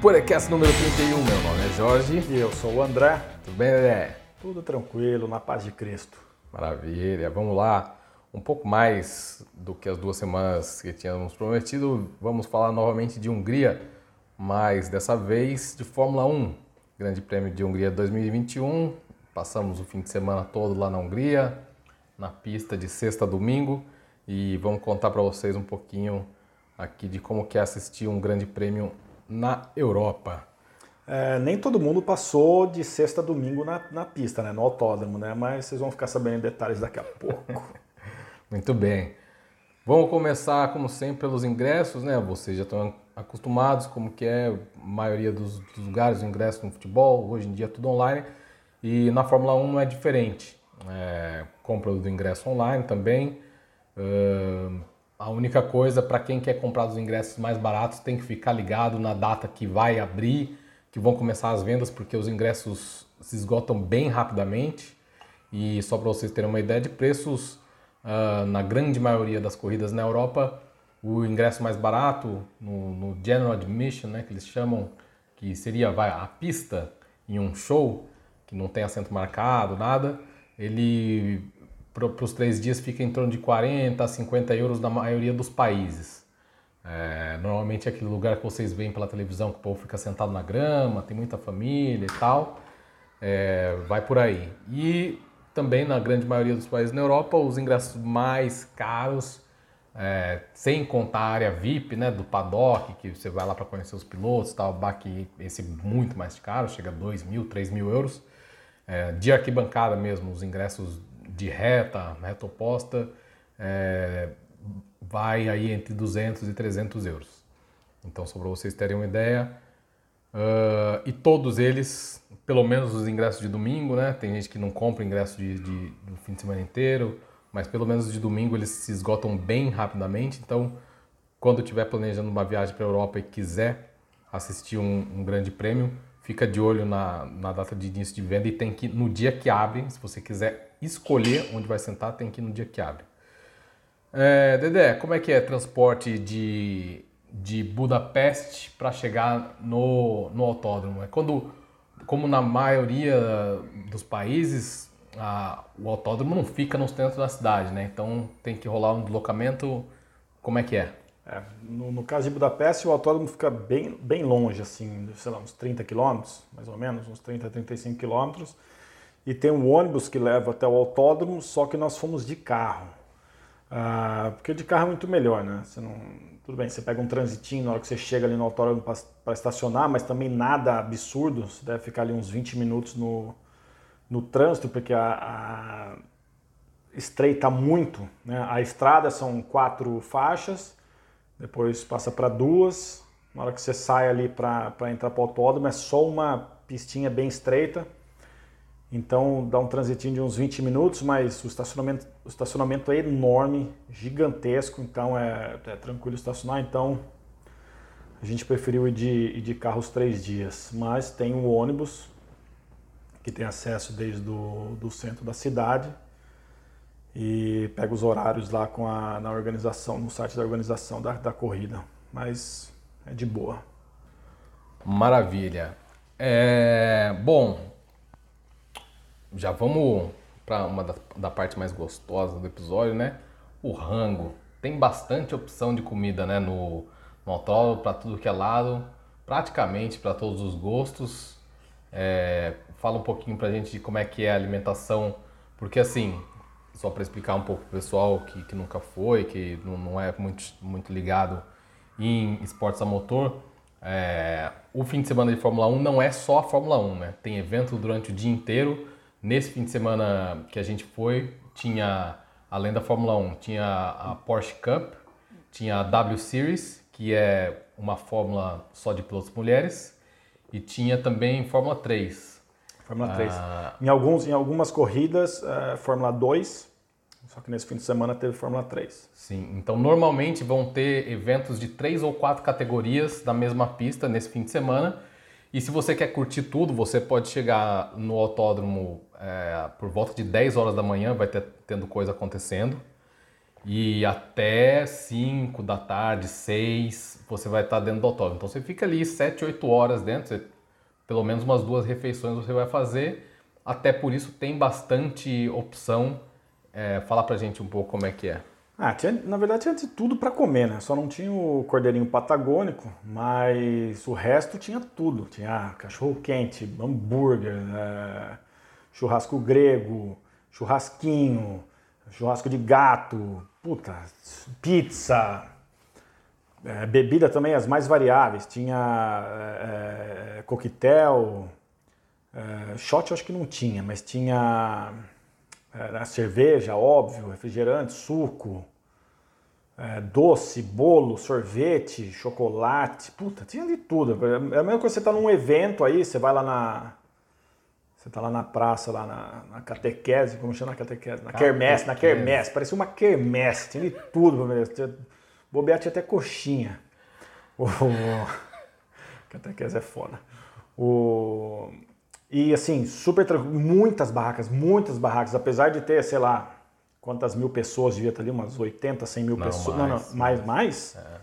Podcast número 31, meu nome é Jorge. E eu sou o André. Tudo bem, Dedé? Tudo tranquilo, na paz de Cristo. Maravilha, vamos lá. Um pouco mais do que as duas semanas que tínhamos prometido, vamos falar novamente de Hungria, mas dessa vez de Fórmula 1. Grande Prêmio de Hungria 2021. Passamos o fim de semana todo lá na Hungria, na pista de sexta a domingo, e vamos contar para vocês um pouquinho aqui de como que é assistir um Grande Prêmio na Europa. É, nem todo mundo passou de sexta a domingo na, na pista, né, no autódromo, né? Mas vocês vão ficar sabendo em detalhes daqui a pouco. Muito bem. Vamos começar, como sempre, pelos ingressos, né? Vocês já estão acostumados como que é a maioria dos, dos lugares, o ingresso no futebol, hoje em dia é tudo online. E na Fórmula 1 não é diferente. É, compra do ingresso online também. Uh, a única coisa, para quem quer comprar os ingressos mais baratos, tem que ficar ligado na data que vai abrir, que vão começar as vendas, porque os ingressos se esgotam bem rapidamente. E só para vocês terem uma ideia de preços, uh, na grande maioria das corridas na Europa, o ingresso mais barato, no, no General Admission, né, que eles chamam, que seria vai, a pista em um show, que não tem assento marcado, nada, ele para os três dias fica em torno de 40 a 50 euros na maioria dos países. É, normalmente é aquele lugar que vocês veem pela televisão que o povo fica sentado na grama, tem muita família e tal. É, vai por aí. E também na grande maioria dos países na Europa, os ingressos mais caros, é, sem contar a área VIP, né, do paddock, que você vai lá para conhecer os pilotos, tal, baque esse muito mais caro, chega a 2 mil, 3 mil euros. É, de arquibancada mesmo, os ingressos de reta, reta oposta, é, vai aí entre 200 e 300 euros. Então, só para vocês terem uma ideia, uh, e todos eles, pelo menos os ingressos de domingo, né? Tem gente que não compra ingresso de, de, do fim de semana inteiro, mas pelo menos de domingo eles se esgotam bem rapidamente. Então, quando estiver planejando uma viagem para a Europa e quiser assistir um, um grande prêmio, fica de olho na, na data de início de venda e tem que, no dia que abre, se você quiser escolher onde vai sentar, tem que ir no dia que abre. É, Dedé, como é que é transporte de, de Budapeste para chegar no, no autódromo? É quando, como na maioria dos países, a, o autódromo não fica no centro da cidade, né? Então tem que rolar um deslocamento. Como é que é? é no, no, caso de Budapeste, o autódromo fica bem, bem longe, assim, sei lá, uns 30 quilômetros, mais ou menos, uns 30, 35 quilômetros e tem um ônibus que leva até o autódromo, só que nós fomos de carro. Ah, porque de carro é muito melhor, né? Você não, tudo bem, você pega um transitinho na hora que você chega ali no autódromo para estacionar, mas também nada absurdo. Você deve ficar ali uns 20 minutos no, no trânsito, porque a, a estreita muito. Né? A estrada são quatro faixas, depois passa para duas. Na hora que você sai ali para entrar para o autódromo, é só uma pistinha bem estreita. Então dá um transitinho de uns 20 minutos, mas o estacionamento, o estacionamento é enorme, gigantesco, então é, é tranquilo estacionar. Então a gente preferiu ir de, ir de carro os três dias, mas tem um ônibus que tem acesso desde do, do centro da cidade e pega os horários lá com a, na organização, no site da organização da, da corrida. Mas é de boa. Maravilha. É, bom, já vamos para uma da, da, parte mais gostosa do episódio, né? O rango. Tem bastante opção de comida, né? No, no autódromo, para tudo que é lado, praticamente para todos os gostos. É, fala um pouquinho para a gente de como é que é a alimentação, porque assim, só para explicar um pouco pro pessoal que, que nunca foi, que não, não é muito, muito ligado em esportes a motor, é, o fim de semana de Fórmula 1 não é só a Fórmula 1, né? Tem evento durante o dia inteiro Nesse fim de semana que a gente foi, tinha, além da Fórmula 1, tinha a Porsche Cup, tinha a W Series, que é uma fórmula só de pilotos mulheres, e tinha também Fórmula 3. Fórmula 3. Ah, em, alguns, em algumas corridas, é, Fórmula 2, só que nesse fim de semana teve Fórmula 3. Sim, então normalmente vão ter eventos de três ou quatro categorias da mesma pista nesse fim de semana. E se você quer curtir tudo, você pode chegar no autódromo é, por volta de 10 horas da manhã, vai ter tendo coisa acontecendo. E até 5 da tarde, 6, você vai estar dentro do autódromo. Então você fica ali 7, 8 horas dentro, você, pelo menos umas duas refeições você vai fazer. Até por isso tem bastante opção. É, fala pra gente um pouco como é que é. Ah, tinha, na verdade tinha de tudo para comer, né? Só não tinha o cordeirinho patagônico, mas o resto tinha tudo. Tinha cachorro quente, hambúrguer, é, churrasco grego, churrasquinho, churrasco de gato, puta, pizza, é, bebida também as mais variáveis. Tinha é, é coquetel, é, shot eu acho que não tinha, mas tinha era cerveja, óbvio, refrigerante, suco, é, doce, bolo, sorvete, chocolate, puta, tinha de tudo. É a mesma coisa que você tá num evento aí, você vai lá na. Você tá lá na praça, lá na, na catequese, como chama a catequese? Na quermesse, na quermesse, parecia uma quermesse, tinha de tudo. Bobear tinha até coxinha. O, catequese é foda. O, e assim, super tranquilo, muitas barracas, muitas barracas, apesar de ter, sei lá, quantas mil pessoas, devia estar ali, umas 80, 100 mil não, pessoas. Mais, não, não, mais, mais? É.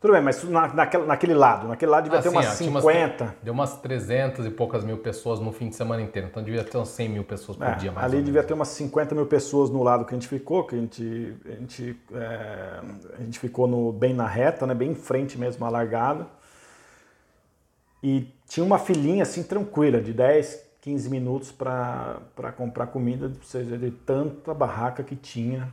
Tudo bem, mas na, naquele, naquele lado, naquele lado devia ah, ter sim, umas ó, 50. Umas, deu umas 300 e poucas mil pessoas no fim de semana inteiro, então devia ter umas 100 mil pessoas por é, dia mais Ali devia ter umas 50 mil pessoas no lado que a gente ficou, que a gente, a gente, é, a gente ficou no, bem na reta, né, bem em frente mesmo, a largada. E tinha uma filinha assim tranquila, de 10, 15 minutos para comprar comida, ou seja, de tanta barraca que tinha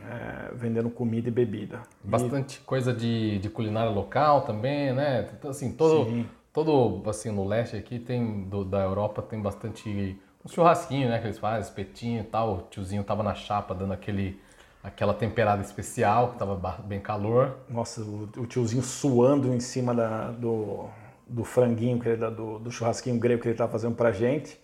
é, vendendo comida e bebida. Bastante e... coisa de, de culinária local também, né? Assim, todo, todo assim, no leste aqui tem, do, da Europa tem bastante um churrasquinho, né? Que eles fazem, espetinho e tal. O tiozinho tava na chapa dando aquele aquela temperada especial, que tava bem calor. Nossa, o, o tiozinho suando em cima da, do, do franguinho, que ele, do, do churrasquinho grego que ele estava fazendo pra gente.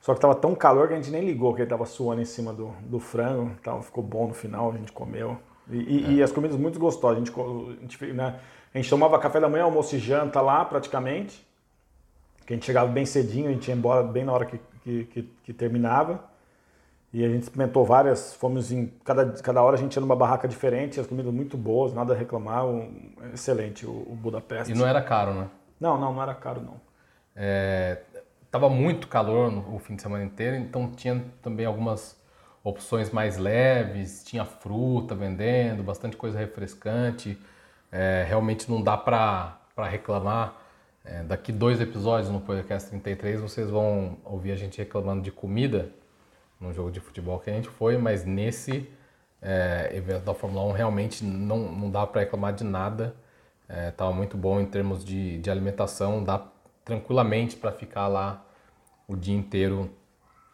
Só que estava tão calor que a gente nem ligou que ele estava suando em cima do, do frango. Então ficou bom no final, a gente comeu. E, e, é. e as comidas muito gostosas. A gente, a, gente, né, a gente tomava café da manhã, almoço e janta lá praticamente. Que a gente chegava bem cedinho, a gente ia embora bem na hora que, que, que, que terminava. E a gente experimentou várias, fomos em cada, cada hora a gente ia numa barraca diferente, as comidas muito boas, nada a reclamar, um, excelente o, o Budapeste. E não era caro, né? Não, não, não era caro não. É, tava muito calor no, o fim de semana inteiro, então tinha também algumas opções mais leves, tinha fruta vendendo, bastante coisa refrescante. É, realmente não dá para reclamar. É, daqui dois episódios no podcast 33 vocês vão ouvir a gente reclamando de comida no jogo de futebol que a gente foi, mas nesse é, evento da Fórmula 1 realmente não, não dá para reclamar de nada. Estava é, muito bom em termos de, de alimentação, dá tranquilamente para ficar lá o dia inteiro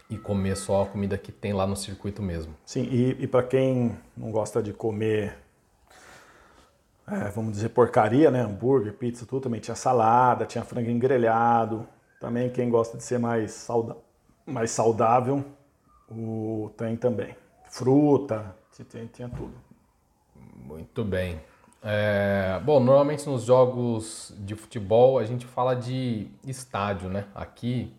e comer só a comida que tem lá no circuito mesmo. Sim, e, e para quem não gosta de comer, é, vamos dizer, porcaria, né? Hambúrguer, pizza, tudo, também tinha salada, tinha frango grelhado. Também quem gosta de ser mais, sauda mais saudável, o tem também. Fruta, tinha, tinha tudo. Muito bem. É, bom, normalmente nos jogos de futebol a gente fala de estádio, né? Aqui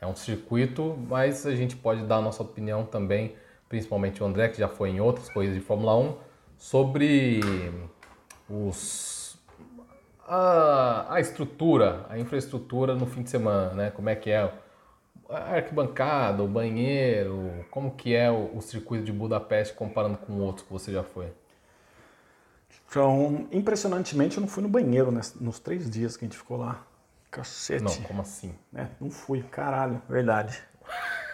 é um circuito, mas a gente pode dar a nossa opinião também, principalmente o André, que já foi em outras corridas de Fórmula 1, sobre os, a, a estrutura, a infraestrutura no fim de semana, né? Como é que é a arquibancada, o banheiro, como que é o, o circuito de Budapeste comparando com outros que você já foi? Então, impressionantemente, eu não fui no banheiro nos três dias que a gente ficou lá. Cacete. Não, como assim? É, não fui, caralho, verdade.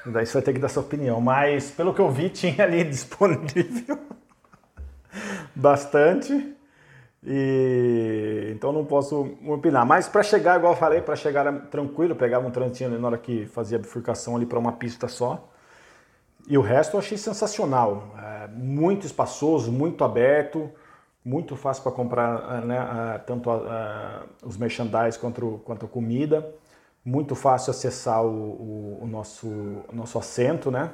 Daí você vai ter que dar sua opinião. Mas, pelo que eu vi, tinha ali disponível bastante. E então não posso opinar. Mas para chegar, igual eu falei, para chegar tranquilo, pegava um trantinho na hora que fazia a bifurcação ali para uma pista só. E o resto eu achei sensacional. É, muito espaçoso, muito aberto muito fácil para comprar né, tanto os merchandise quanto, quanto a comida, muito fácil acessar o, o, o nosso, nosso assento, né?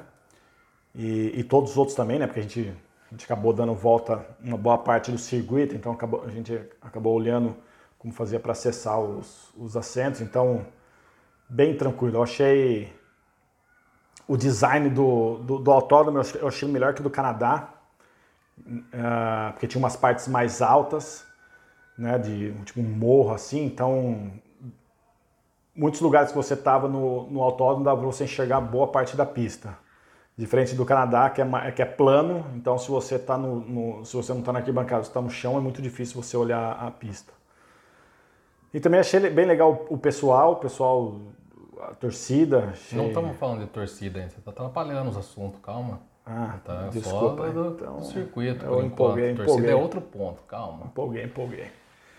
E, e, todos os outros também, né? Porque a gente, a gente acabou dando volta uma boa parte do circuito, então acabou, a gente acabou olhando como fazia para acessar os, os assentos, então bem tranquilo. Eu achei o design do, do, do autódromo, eu achei melhor que o do Canadá, uh, porque tinha umas partes mais altas, né, de tipo um morro assim, então muitos lugares que você estava no, no autódromo dava para você enxergar boa parte da pista. Diferente do Canadá, que é, que é plano, então se você, tá no, no se você não está na arquibancada, você está no chão, é muito difícil você olhar a pista. E também achei bem legal o pessoal, o pessoal, a torcida. Achei... Não estamos falando de torcida ainda, você está atrapalhando os assuntos, calma. Ah, tá desculpa. Do, então, do circuito, eu empolguei, torcida é outro ponto, calma. Empolguei, empolguei.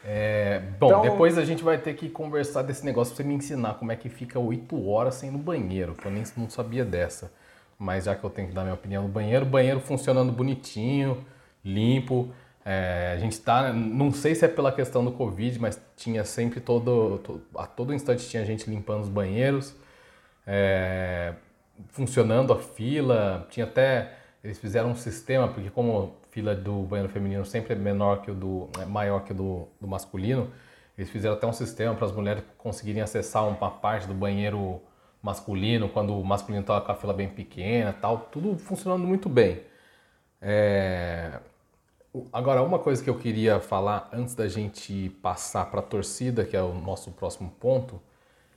É, bom, Então- depois a gente vai ter que conversar desse negócio pra você me ensinar como é que fica 8 horas sem ir no banheiro, que eu nem não sabia dessa. Mas já que eu tenho que dar minha opinião no banheiro, o banheiro funcionando bonitinho, limpo. É, a gente tá, não sei se é pela questão do Covid, mas tinha sempre todo, to- a todo instante tinha gente limpando os banheiros. É, funcionando a fila, tinha até eles fizeram um sistema porque como a fila do banheiro feminino sempre é menor que o do é maior que o do, do masculino, eles fizeram até um sistema para as mulheres conseguirem acessar uma parte do banheiro masculino quando o masculino estava com a fila bem pequena, tal, tudo funcionando muito bem. É, Agora, uma coisa que eu queria falar antes da gente passar para a torcida, que é o nosso próximo ponto,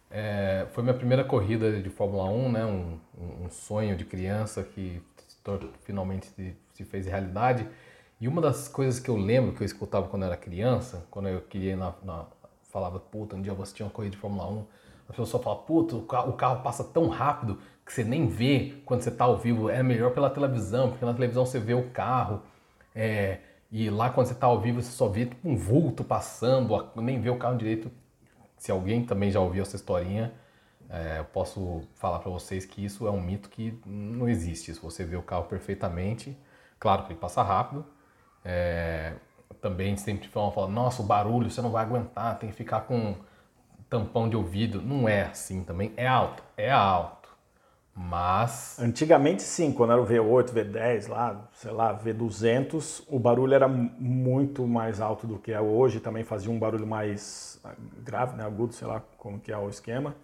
é, foi minha primeira corrida de Fórmula 1, né? um, um- sonho de criança que finalmente se, fez realidade. E uma das coisas que eu lembro que eu escutava quando eu era criança, quando eu queria na, na- falava, puta, um dia vou assistir uma corrida de Fórmula 1, a pessoa fala, puta, o carro, o carro passa tão rápido que você nem vê quando você está ao vivo. É melhor pela televisão, porque na televisão você vê o carro. é, e lá quando você está ao vivo você só vê tipo, um vulto passando, nem vê o carro direito. Se alguém também já ouviu essa historinha, é, eu posso falar para vocês que isso é um mito que não existe. Se você vê o carro perfeitamente, claro que ele passa rápido. é, também sempre falam, falam, nossa, o barulho você não vai aguentar, tem que ficar com tampão de ouvido. Não é assim também. É alto, é alto. Mas Antigamente sim, quando era o V8, V10 lá, sei lá, V200, o barulho era muito mais alto do que é hoje, também fazia um barulho mais ah, grave, né, agudo, sei lá como que é o esquema.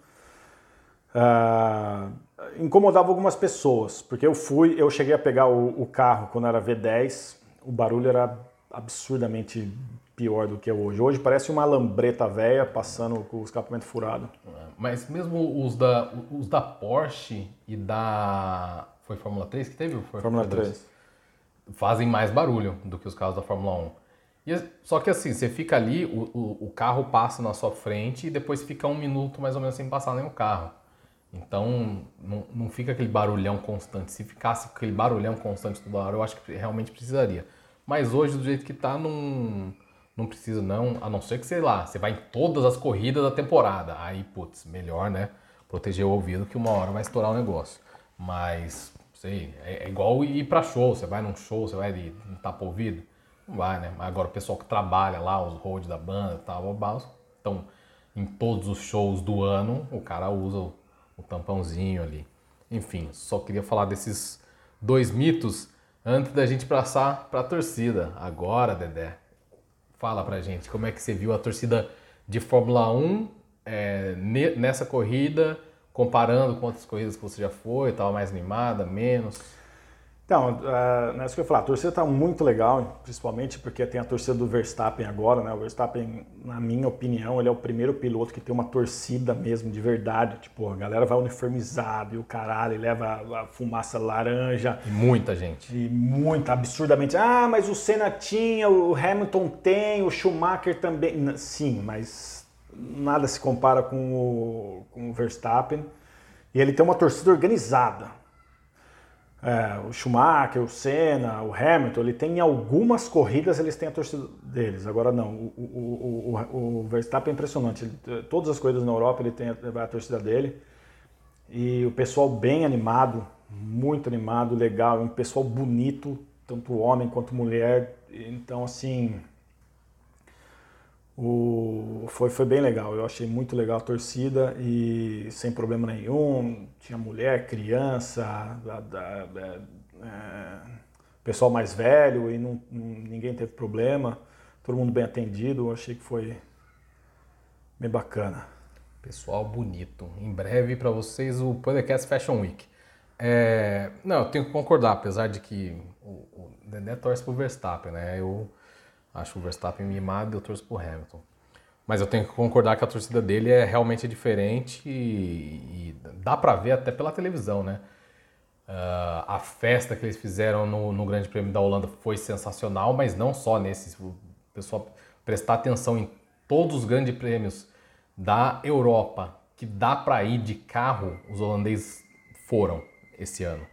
Ah, incomodava algumas pessoas, porque eu fui, eu cheguei a pegar o, o carro quando era V10, o barulho era absurdamente pior do que é hoje. Hoje parece uma lambreta velha passando com o escapamento furado. Mas mesmo os da, os da Porsche e da. Foi Fórmula 3 que teve? Foi Fórmula foi dois? 3. Fazem mais barulho do que os carros da Fórmula 1. E, só que assim, você fica ali, o, o, o carro passa na sua frente e depois fica um minuto mais ou menos sem passar nenhum carro. Então não, não fica aquele barulhão constante. Se ficasse aquele barulhão constante toda hora, eu acho que realmente precisaria. Mas hoje, do jeito que tá, não, não precisa não, a não ser que, sei lá, você vai em todas as corridas da temporada. Aí, putz, melhor, né? Proteger o ouvido que uma hora vai estourar o negócio. Mas, sei, é, é igual ir pra show. Você vai num show, você vai não tapa ouvido? Não vai, né? Agora o pessoal que trabalha lá, os roads da banda e tal, então em todos os shows do ano, o cara usa o, o tampãozinho ali. Enfim, só queria falar desses dois mitos antes da gente passar para a torcida. Agora, Dedé, fala pra gente como é que você viu a torcida de Fórmula 1 é, ne- nessa corrida, comparando com outras corridas que você já foi, estava mais animada, menos. Então, uh, é isso que eu ia falar, a torcida está muito legal, principalmente porque tem a torcida do Verstappen agora, né? O Verstappen, na minha opinião, ele é o primeiro piloto que tem uma torcida mesmo, de verdade. Tipo, a galera vai uniformizado e o caralho, leva a fumaça laranja E muita gente. e muito, absurdamente. Ah, mas o Senna tinha, o Hamilton tem, o Schumacher também. Sim, mas nada se compara com o, com o Verstappen. E ele tem uma torcida organizada. É, o Schumacher, o Senna, o Hamilton, ele tem em algumas corridas eles têm a torcida deles. Agora não, o, o, o, o- Verstappen é impressionante. Ele- todas as corridas na Europa ele tem a, a torcida dele. E o pessoal bem animado, muito animado, legal, um pessoal bonito, tanto homem quanto mulher. Então assim, o, foi, foi bem legal, eu achei muito legal a torcida e sem problema nenhum. Tinha mulher, criança, da- da- é, pessoal mais velho e não- ninguém teve problema. Todo mundo bem atendido, eu achei que foi bem bacana. Pessoal bonito. Em breve para vocês o podcast Fashion Week. É, não, eu tenho que concordar, apesar de que o, o Dedé torce pro Verstappen, né? Eu acho o Verstappen mimado e eu torço pro Hamilton. Mas eu tenho que concordar que a torcida dele é realmente diferente e, e dá para ver até pela televisão, né? Uh, a festa que eles fizeram no, no, Grande Prêmio da Holanda foi sensacional, mas não só nesse. O pessoal prestar atenção em todos os grandes prêmios da Europa que dá para ir de carro, os holandeses foram esse ano.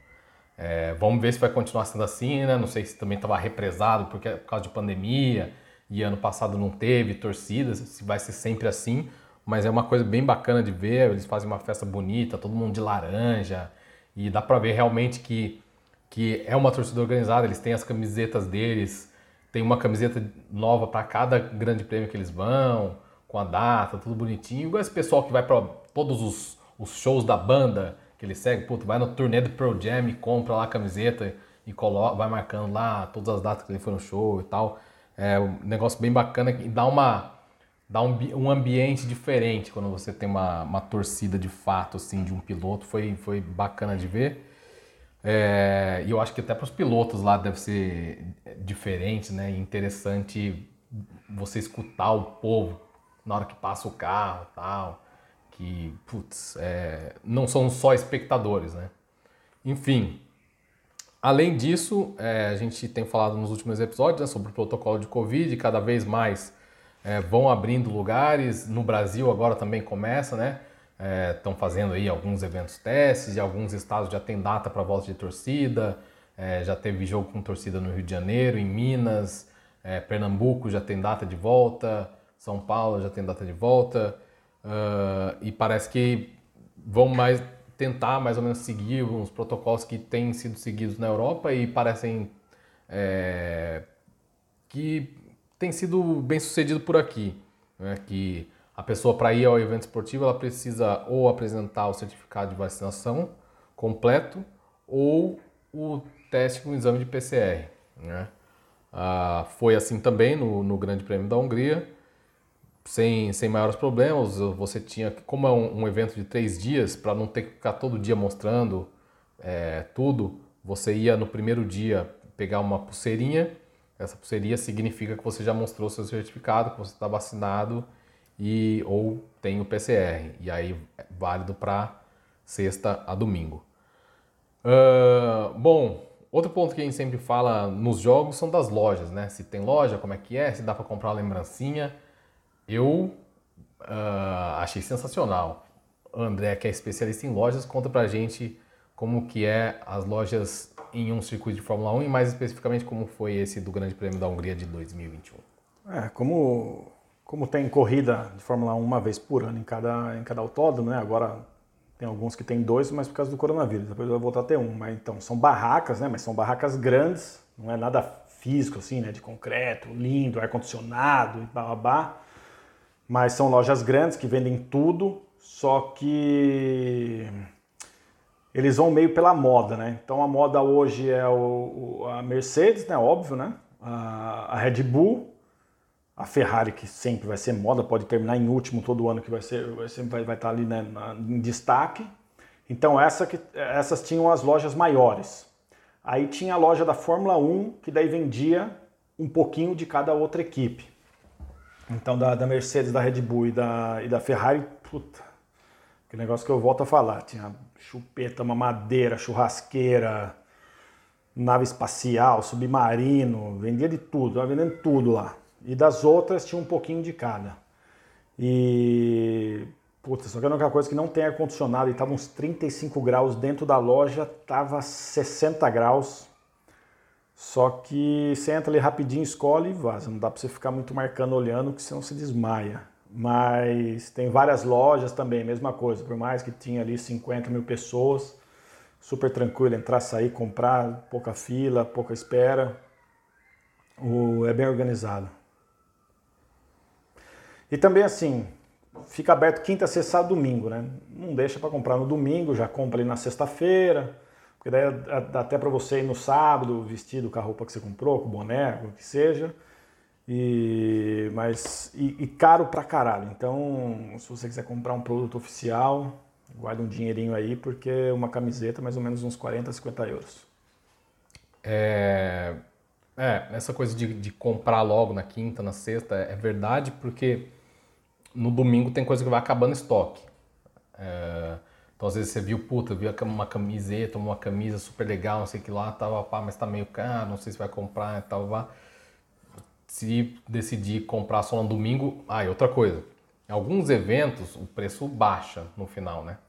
É, vamos ver se vai continuar sendo assim, né? Não sei se também estava represado porque, por causa de pandemia e ano passado não teve torcidas, se vai ser sempre assim. Mas é uma coisa bem bacana de ver. Eles fazem uma festa bonita, todo mundo de laranja e dá para ver realmente que, que é uma torcida organizada. Eles têm as camisetas deles, tem uma camiseta nova para cada grande prêmio que eles vão, com a data, tudo bonitinho. Igual esse pessoal que vai para todos os, os shows da banda que ele segue, puto, vai no turnê do Pearl Jam e compra lá a camiseta e coloca, vai marcando lá todas as datas que ele foi no show e tal. É um negócio bem bacana e dá uma dá um, um ambiente diferente quando você tem uma, uma torcida de fato assim de um piloto. Foi, foi bacana de ver. É, e eu acho que até para os pilotos lá deve ser diferente, né? Interessante você escutar o povo na hora que passa o carro tal que, putz, é, não são só espectadores, né? Enfim, além disso, é, a gente tem falado nos últimos episódios né, sobre o protocolo de Covid, cada vez mais é, vão abrindo lugares, no Brasil agora também começa, né? Estão é, fazendo aí alguns eventos testes, e alguns estados já tem data para volta de torcida, é, já teve jogo com torcida no Rio de Janeiro, em Minas, é, Pernambuco já tem data de volta, São Paulo já tem data de volta. Uh, e parece que vão mais tentar mais ou menos seguir os protocolos que têm sido seguidos na Europa e parecem é, que tem sido bem sucedido por aqui. Né? Que a pessoa para ir ao evento esportivo ela precisa ou apresentar o certificado de vacinação completo ou o teste com exame de PCR. Né? Ah, foi assim também no, no Grande Prêmio da Hungria sem, sem maiores problemas. Você tinha, como é um, um evento de três dias, para não ter que ficar todo dia mostrando é, tudo, você ia no primeiro dia pegar uma pulseirinha. Essa pulseirinha significa que você já mostrou seu certificado, que você está vacinado e ou tem o PCR. E aí é válido para sexta a domingo. Uh, bom, outro ponto que a gente sempre fala nos jogos são das lojas, né? Se tem loja, como é que é, se dá para comprar uma lembrancinha. Eu uh, achei sensacional. O André, que é especialista em lojas, conta pra gente como que é as lojas em um circuito de Fórmula 1 e mais especificamente como foi esse do Grande Prêmio da Hungria de 2021. É, como, como tem corrida de Fórmula 1 uma vez por ano em cada, em cada autódromo, né? Agora tem alguns que tem dois, mas por causa do coronavírus, depois vai voltar a ter um. Mas então, são barracas, né? Mas são barracas grandes, não é nada físico assim, né? De concreto, lindo, ar-condicionado e babá mas são lojas grandes que vendem tudo, só que eles vão meio pela moda, né? Então a moda hoje é o, a Mercedes, né? Óbvio, né? A, a, Red Bull, a Ferrari que sempre vai ser moda, pode terminar em último todo ano que vai ser, vai, ser, vai, vai estar ali né, na, em destaque. Então essa que, essas tinham as lojas maiores. Aí tinha a loja da Fórmula 1 que daí vendia um pouquinho de cada outra equipe. Então, da, da, Mercedes, da Red Bull e da, e da Ferrari, puta, que negócio que eu volto a falar. Tinha chupeta, mamadeira, churrasqueira, nave espacial, submarino, vendia de tudo, tava vendendo tudo lá. E das outras tinha um pouquinho de cada. E. Puta, só que a única coisa que não tem ar-condicionado e tava uns 35 graus dentro da loja, tava 60 graus. Só que você entra ali rapidinho, escolhe e vaza. Não dá para você ficar muito marcando, olhando, que senão se desmaia. Mas tem várias lojas também, mesma coisa. Por mais que tinha ali 50 mil pessoas, super tranquilo entrar, sair, comprar, pouca fila, pouca espera. O, é bem organizado. E também assim, fica aberto quinta, sexta, domingo, né? Não deixa para comprar no domingo, já compra ali na sexta-feira porque daí dá até para você ir no sábado, vestido com a roupa que você comprou, com o boné, o que seja. E, mas, e, e, caro pra caralho. Então, se você quiser comprar um produto oficial, guarda um dinheirinho aí, porque uma camiseta mais ou menos uns 40, 50 euros. É, É, essa coisa de, de comprar logo na quinta, na sexta, é verdade, porque no domingo tem coisa que vai acabando estoque. É, então, às vezes você viu, puta, viu uma camiseta, uma camisa super legal, não sei o que lá, tava, pá, mas tá meio caro, não sei se vai comprar e tal, vá. Se decidir comprar só no domingo, ah, e outra coisa, em alguns eventos o preço baixa no final, né?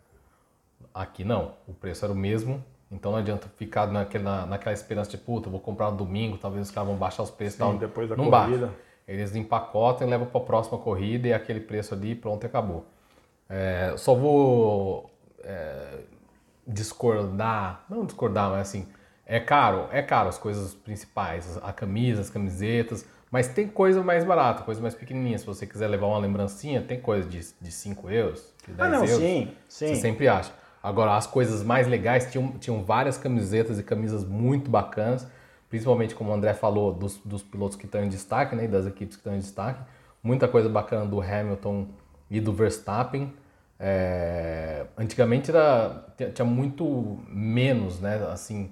Aqui não, o preço era o mesmo, então não adianta ficar naquela, naquela esperança de, puta, vou comprar no domingo, talvez os caras vão baixar os preços Sim, tal. depois da não corrida. Baixa. Eles empacotam e levam para a próxima corrida e aquele preço ali, pronto, acabou. É, só vou é, discordar, não discordar, mas assim, é caro, é caro as coisas principais, a camisa, as camisetas, mas tem coisa mais barata, coisa mais pequenininha. Se você quiser levar uma lembrancinha, tem coisa de, de 5 euros, de 10 ah, não, euros. Sim, sim. Você sempre acha. Agora, as coisas mais legais, tinham, tinham várias camisetas e camisas muito bacanas, principalmente como o André falou, dos, dos pilotos que estão em destaque, né, das equipes que estão em destaque. Muita coisa bacana do Hamilton e do Verstappen. É, antigamente era, tinha muito menos, né? Assim,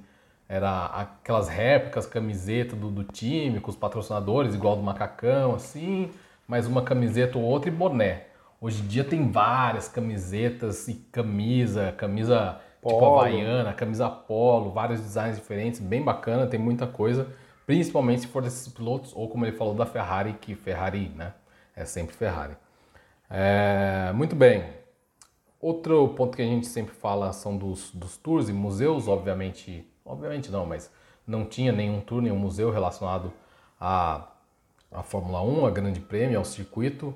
era aquelas réplicas, camiseta do, do time, com os patrocinadores, igual do macacão, assim, mais uma camiseta ou outra e boné. Hoje em dia tem várias camisetas e camisa, camisa tipo polo. tipo havaiana, camisa polo, vários designs diferentes, bem bacana, tem muita coisa, principalmente se for desses pilotos, ou como ele falou da Ferrari, que Ferrari, né? É sempre Ferrari. É, muito bem, Outro ponto que a gente sempre fala são dos, dos tours e museus, obviamente, obviamente não, mas não tinha nenhum tour, nenhum museu relacionado à, à Fórmula 1, a Grande Prêmio, ao circuito,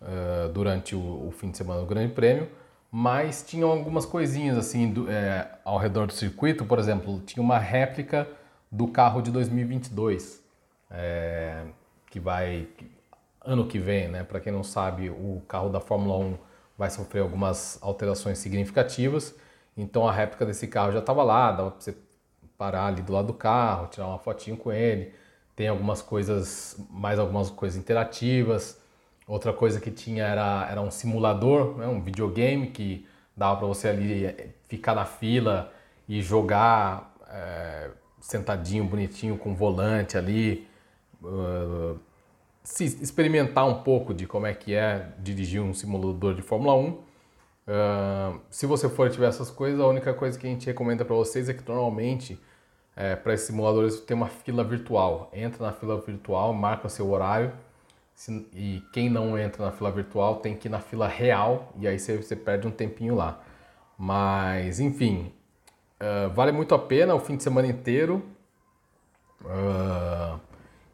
uh, durante o, o, fim de semana do Grande Prêmio, mas tinham algumas coisinhas assim do, é, ao redor do circuito, por exemplo, tinha uma réplica do carro de 2022, é, que vai ano que vem, né? Para quem não sabe, o carro da Fórmula 1 vai sofrer algumas alterações significativas. Então a réplica desse carro já estava lá, dava para você parar ali do lado do carro, tirar uma fotinho com ele. Tem algumas coisas, mais algumas coisas interativas. Outra coisa que tinha era, era um simulador, né, um videogame que dava para você ali eh, ficar na fila e jogar é, sentadinho, bonitinho, com volante ali. Uh, se experimentar um pouco de como é que é dirigir um simulador de Fórmula 1. Uh, se você for tiver essas coisas, a única coisa que a gente recomenda para vocês é que normalmente é, para esses simuladores tem uma fila virtual. Entra na fila virtual, marca seu horário se, e quem não entra na fila virtual tem que ir na fila real e aí você, você perde um tempinho lá. Mas enfim, uh, vale muito a pena o fim de semana inteiro. Uh,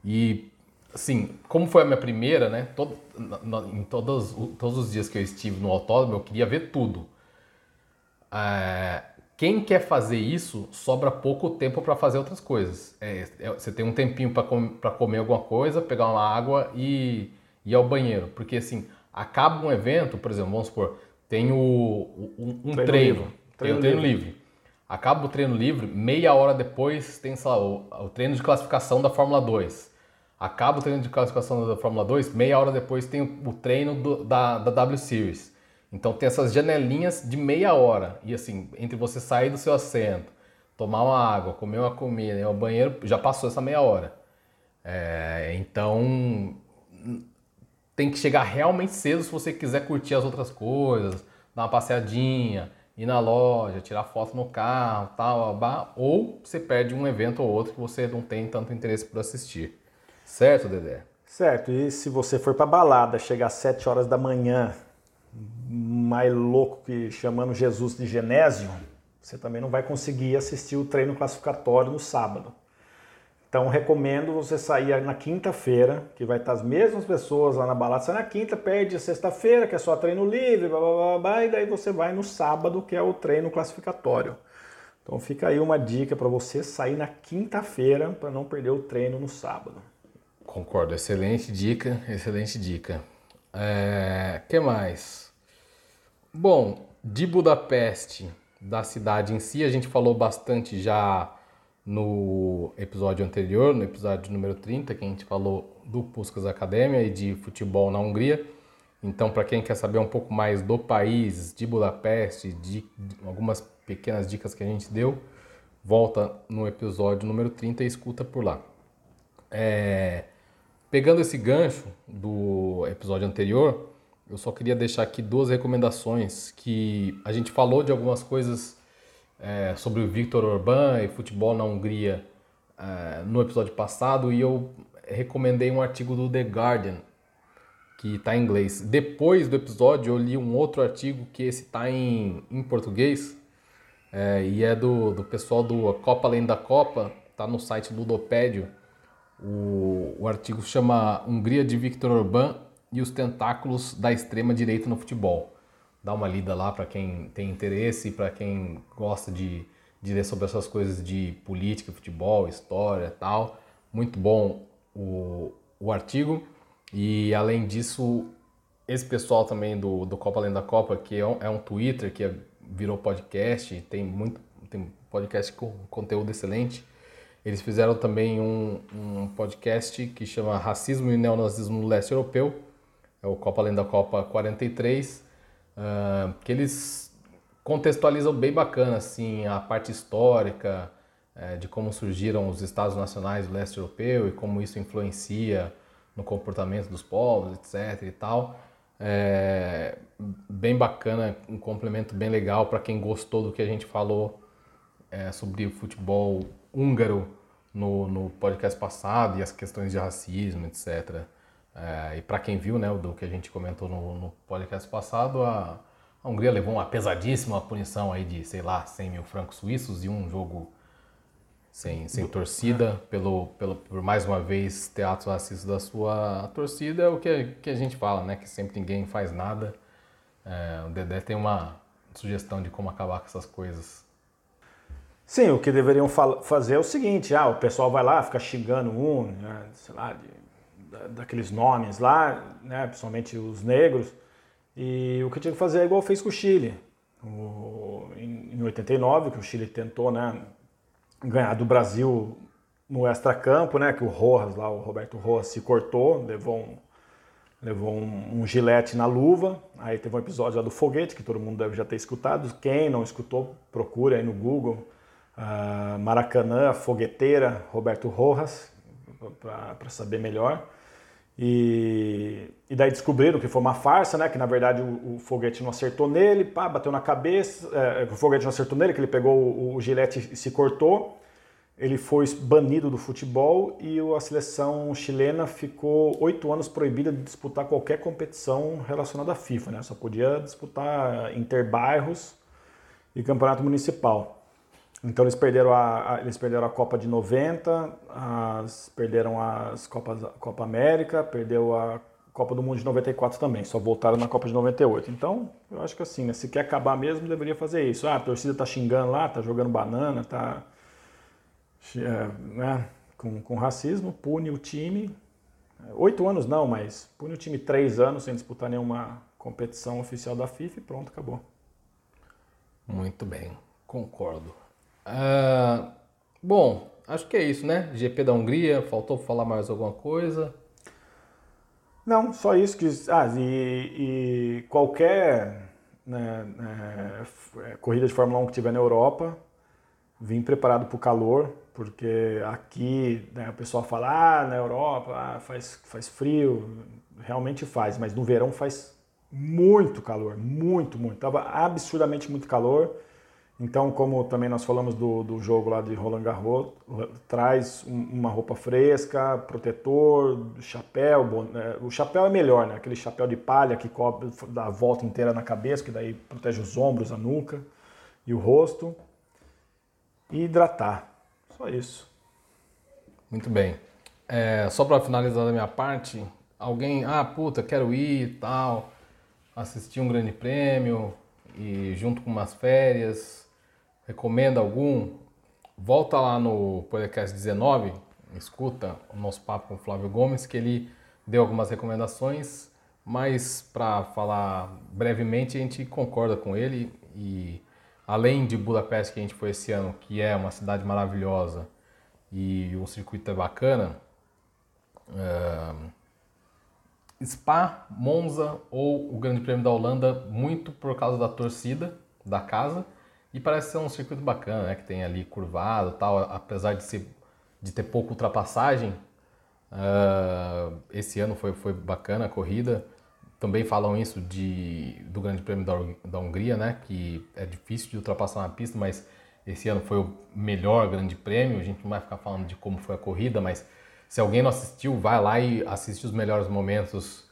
e assim, como foi a minha primeira, né? Todo, em todos, todos os dias que eu estive no autódromo, eu queria ver tudo. É, quem quer fazer isso, sobra pouco tempo para fazer outras coisas. É, é, você tem um tempinho para com, comer alguma coisa, pegar uma água e ir ao banheiro. Porque assim, acaba um evento, por exemplo, vamos supor, tem o, um, um treino, treino, tem o treino livre. livre. Acaba o treino livre, meia hora depois tem lá, o, o treino de classificação da Fórmula 2 acaba o treino de classificação da Fórmula 2, meia hora depois tem o treino do, da, da W Series. Então tem essas janelinhas de meia hora. E assim, entre você sair do seu assento, tomar uma água, comer uma comida, ir ao banheiro, já passou essa meia hora. É, então tem que chegar realmente cedo se você quiser curtir as outras coisas, dar uma passeadinha, ir na loja, tirar foto no carro, tal, ou você perde um evento ou outro que você não tem tanto interesse por assistir. Certo, Dedé? Certo. E se você for para balada, chegar às 7 horas da manhã, mais louco que chamando Jesus de Genésio, você também não vai conseguir assistir o treino classificatório no sábado. Então recomendo você sair na quinta-feira, que vai estar as mesmas pessoas lá na balada. Sai na quinta, perde a sexta-feira, que é só treino livre, blá, blá, blá, blá, e daí você vai no sábado, que é o treino classificatório. Então fica aí uma dica para você sair na quinta-feira para não perder o treino no sábado. Concordo, excelente dica, excelente dica. É, que mais? Bom, de Budapeste, da cidade em si, a gente falou bastante já no episódio anterior, no episódio número 30, que a gente falou do Puskas Academia e de futebol na Hungria. Então, para quem quer saber um pouco mais do país, de Budapeste, de, de algumas pequenas dicas que a gente deu, volta no episódio número 30 e escuta por lá. É, pegando esse gancho do episódio anterior, eu só queria deixar aqui duas recomendações que a gente falou de algumas coisas é, sobre o Victor Orbán e futebol na Hungria é, no episódio passado e eu recomendei um artigo do The Guardian que está em inglês. Depois do episódio eu li um outro artigo que esse está em, em português é, e é do, do pessoal do Copa Além da Copa, está no site Ludopédio. O, o artigo chama Hungria de Victor Orbán e os tentáculos da extrema direita no futebol. Dá uma lida lá para quem tem interesse, para quem gosta de, de ler sobre essas coisas de política, futebol, história tal. Muito bom o, o artigo. E além disso, esse pessoal também do, do Copa Além da Copa, que é um, é um Twitter que virou podcast, tem muito tem podcast com conteúdo excelente. Eles fizeram também um, um podcast que chama Racismo e Neonazismo no Leste Europeu, é o Copa Além da Copa 43, uh, que eles contextualizam bem bacana assim a parte histórica é, de como surgiram os estados nacionais do leste europeu e como isso influencia no comportamento dos povos, etc. e tal. É, bem bacana, um complemento bem legal para quem gostou do que a gente falou é, sobre o futebol húngaro no, no podcast passado e as questões de racismo, etc. É, e para quem viu, né, do que a gente comentou no, no podcast passado, a, a, Hungria levou uma pesadíssima punição aí de, sei lá, 100 mil francos suíços e um jogo sem, sem torcida, pelo, pelo, por mais uma vez ter atos racistas da sua torcida, é o que, que a gente fala, né, que sempre ninguém faz nada. É, o Dedé tem uma sugestão de como acabar com essas coisas. Sim, o que deveriam fazer é o seguinte, ah, o pessoal vai lá, fica xingando um, né, sei lá, de daqueles nomes lá, né, principalmente os negros, e o que tinha que fazer é igual fez com o Chile. O, em, em 89, que o Chile tentou né, ganhar do Brasil no extracampo, né, que o Rojas lá, o Roberto Rojas se cortou, levou um, levou um, um gilete na luva. Aí teve um episódio lá do foguete, que todo mundo deve já ter escutado. Quem não escutou, procure aí no Google. Maracanã, fogueteira, Roberto Rojas, para saber melhor. E, e daí descobriram que foi uma farsa, né? Que na verdade o, o foguete não acertou nele, pá, bateu na cabeça. É, o foguete não acertou nele, que ele pegou o, o gilete e se cortou. Ele foi banido do futebol e a seleção chilena ficou oito anos proibida de disputar qualquer competição relacionada à FIFA, né? Só podia disputar interbairros e campeonato municipal. Então eles perderam a, a, eles perderam a Copa de 90, as, perderam as Copas, Copa América, perdeu a Copa do Mundo de 94 também, só voltaram na Copa de 98. Então, eu acho que assim, né, se quer acabar mesmo, deveria fazer isso. Ah, a torcida tá xingando lá, tá jogando banana, tá é, né, com, com racismo, pune o time. Oito anos não, mas pune o time três anos sem disputar nenhuma competição oficial da FIFA e pronto, acabou. Muito bem, concordo. Uh, bom, acho que é isso, né? GP da Hungria, faltou falar mais alguma coisa? Não, só isso que. Ah, e, e qualquer né, é, corrida de Fórmula 1 que tiver na Europa, vim preparado para o calor, porque aqui né, o pessoal fala, ah, na Europa ah, faz, faz frio, realmente faz, mas no verão faz muito calor, muito, muito. Tava absurdamente muito calor. Então, como também nós falamos do, do jogo lá de Roland Garros, traz uma roupa fresca, protetor, chapéu. Né? O chapéu é melhor, né? Aquele chapéu de palha que cobre, dá a volta inteira na cabeça, que daí protege os ombros, a nuca e o rosto. E hidratar. Só isso. Muito bem. É, só para finalizar da minha parte, alguém, ah, puta, quero ir e tal, assistir um grande prêmio e junto com umas férias recomenda algum, volta lá no podcast 19, escuta o nosso papo com o Flávio Gomes, que ele deu algumas recomendações, mas para falar brevemente, a gente concorda com ele e além de Budapeste que a gente foi esse ano, que é uma cidade maravilhosa e o circuito é bacana, uh, Spa, Monza ou o Grande Prêmio da Holanda, muito por causa da torcida da casa, e parece ser um circuito bacana, né? Que tem ali curvado tal, apesar de, ser, de ter pouca ultrapassagem, Uh, esse ano foi, foi bacana a corrida. Também falam isso de, do Grande Prêmio da, da Hungria, né? Que é difícil de ultrapassar na pista, mas esse ano foi o melhor Grande Prêmio. A gente não vai ficar falando de como foi a corrida, mas se alguém não assistiu, vai lá e assiste os melhores momentos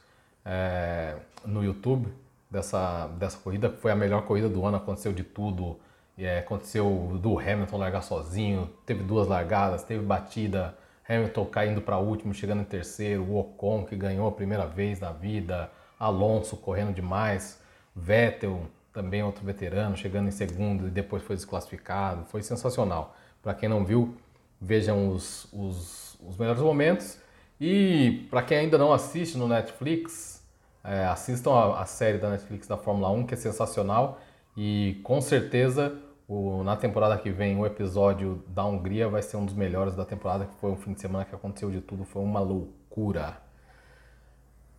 é, no YouTube dessa, dessa corrida. Foi a melhor corrida do ano, aconteceu de tudo. É, aconteceu do Hamilton largar sozinho, teve duas largadas, teve batida, Hamilton caindo para último, chegando em terceiro, o Ocon que ganhou a primeira vez na vida, Alonso correndo demais, Vettel também outro veterano chegando em segundo e depois foi desclassificado, foi sensacional. Para quem não viu, vejam os, os, os melhores momentos. E para quem ainda não assiste no Netflix, é, assistam a, a série da Netflix da Fórmula 1 que é sensacional. E com certeza o, na temporada que vem, o episódio da Hungria vai ser um dos melhores da temporada, que foi um fim de semana que aconteceu de tudo, foi uma loucura.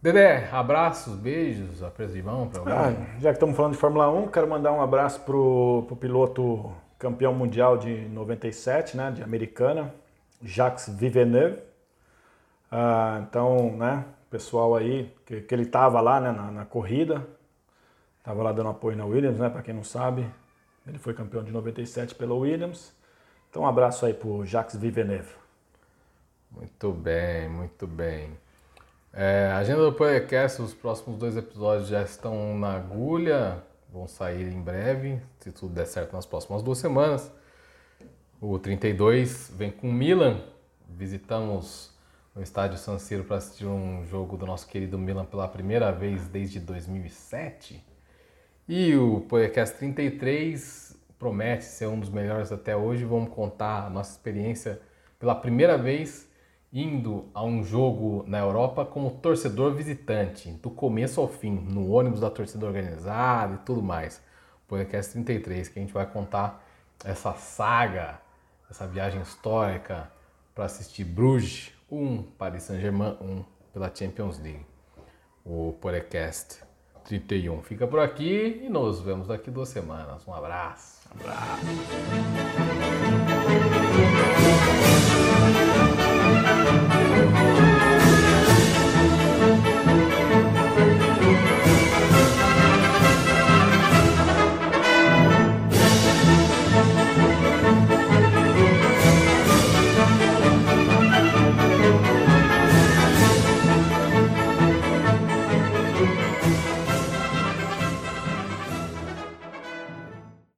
Dedé, abraços, beijos, apreço de mão para ah, Já que estamos falando de Fórmula 1, quero mandar um abraço pro, pro piloto campeão mundial de 97, né, de Americana, Jacques Villeneuve. Ah, então, né, pessoal aí, que, que ele estava lá né, na, na corrida, estava lá dando apoio na Williams, né, para quem não sabe, ele foi campeão de 97 pela Williams. Então, um abraço aí pro Jacques Villeneuve. Muito bem, muito bem. É, agenda do podcast, os próximos dois episódios já estão na agulha, vão sair em breve, se tudo der certo nas próximas duas semanas. O 32 vem com Milan, visitamos o estádio San Siro para assistir um jogo do nosso querido Milan pela primeira vez desde 2007. E o podcast 33 promete ser um dos melhores até hoje. Vamos contar a nossa experiência pela primeira vez indo a um jogo na Europa como torcedor visitante, do começo ao fim, no ônibus da torcida organizada e tudo mais. Podcast 33, que a gente vai contar essa saga, essa viagem histórica para assistir Bruges 1, Paris Saint-Germain 1 pela Champions League. O podcast 31. Fica por aqui e nos vemos daqui duas semanas. Um abraço. Um abraço.